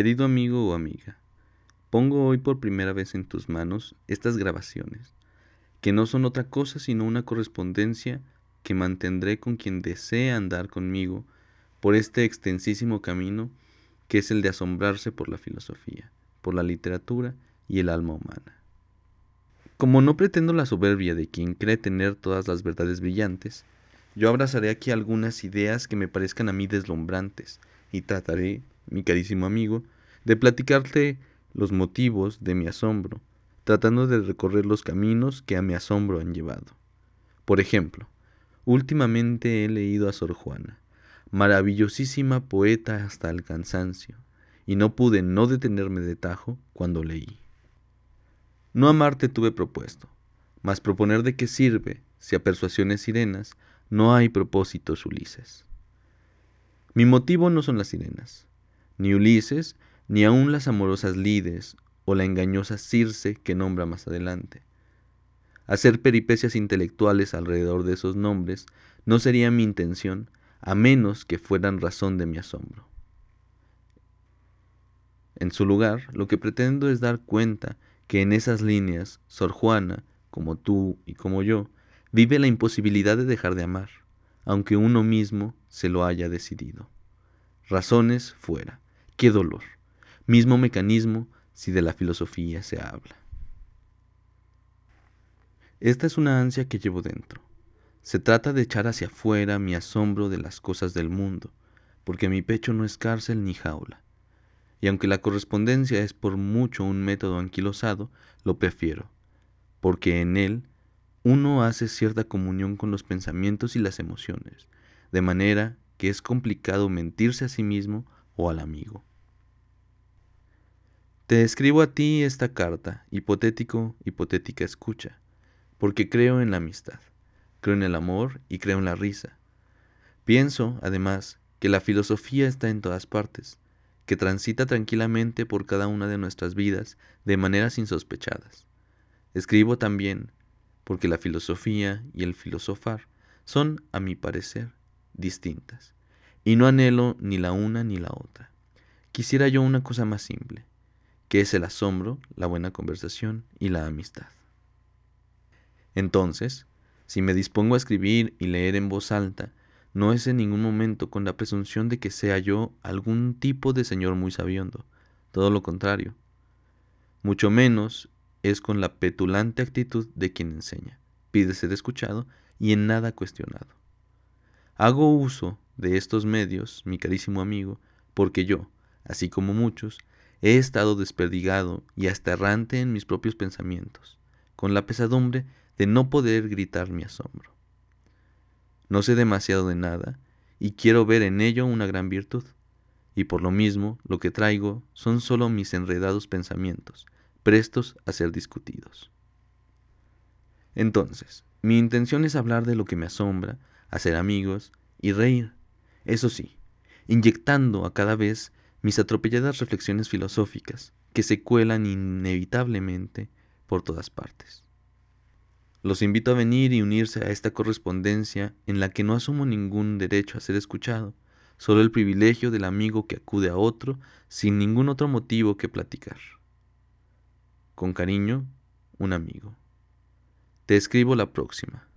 Querido amigo o amiga, pongo hoy por primera vez en tus manos estas grabaciones, que no son otra cosa sino una correspondencia que mantendré con quien desee andar conmigo por este extensísimo camino que es el de asombrarse por la filosofía, por la literatura y el alma humana. Como no pretendo la soberbia de quien cree tener todas las verdades brillantes, yo abrazaré aquí algunas ideas que me parezcan a mí deslumbrantes y trataré, mi carísimo amigo, de platicarte los motivos de mi asombro, tratando de recorrer los caminos que a mi asombro han llevado. Por ejemplo, últimamente he leído a Sor Juana, maravillosísima poeta hasta el cansancio, y no pude no detenerme de tajo cuando leí. No amarte tuve propuesto, mas proponer de qué sirve si a persuasiones sirenas no hay propósitos Ulises. Mi motivo no son las sirenas, ni Ulises, ni aun las amorosas lides o la engañosa Circe que nombra más adelante. Hacer peripecias intelectuales alrededor de esos nombres no sería mi intención, a menos que fueran razón de mi asombro. En su lugar, lo que pretendo es dar cuenta que en esas líneas, Sor Juana, como tú y como yo, vive la imposibilidad de dejar de amar, aunque uno mismo se lo haya decidido. Razones fuera. Qué dolor. Mismo mecanismo si de la filosofía se habla. Esta es una ansia que llevo dentro. Se trata de echar hacia afuera mi asombro de las cosas del mundo, porque mi pecho no es cárcel ni jaula. Y aunque la correspondencia es por mucho un método anquilosado, lo prefiero, porque en él uno hace cierta comunión con los pensamientos y las emociones, de manera que es complicado mentirse a sí mismo o al amigo. Te escribo a ti esta carta, hipotético, hipotética escucha, porque creo en la amistad, creo en el amor y creo en la risa. Pienso, además, que la filosofía está en todas partes, que transita tranquilamente por cada una de nuestras vidas de maneras insospechadas. Escribo también porque la filosofía y el filosofar son, a mi parecer, distintas, y no anhelo ni la una ni la otra. Quisiera yo una cosa más simple, que es el asombro, la buena conversación y la amistad. Entonces, si me dispongo a escribir y leer en voz alta, no es en ningún momento con la presunción de que sea yo algún tipo de señor muy sabiondo, todo lo contrario. Mucho menos es con la petulante actitud de quien enseña, pide ser escuchado y en nada cuestionado. Hago uso de estos medios, mi carísimo amigo, porque yo, así como muchos, he estado desperdigado y hasta errante en mis propios pensamientos, con la pesadumbre de no poder gritar mi asombro. No sé demasiado de nada y quiero ver en ello una gran virtud, y por lo mismo lo que traigo son solo mis enredados pensamientos, prestos a ser discutidos. Entonces, mi intención es hablar de lo que me asombra, hacer amigos y reír, eso sí, inyectando a cada vez mis atropelladas reflexiones filosóficas que se cuelan inevitablemente por todas partes. Los invito a venir y unirse a esta correspondencia en la que no asumo ningún derecho a ser escuchado, solo el privilegio del amigo que acude a otro sin ningún otro motivo que platicar. Con cariño, un amigo. Te escribo la próxima.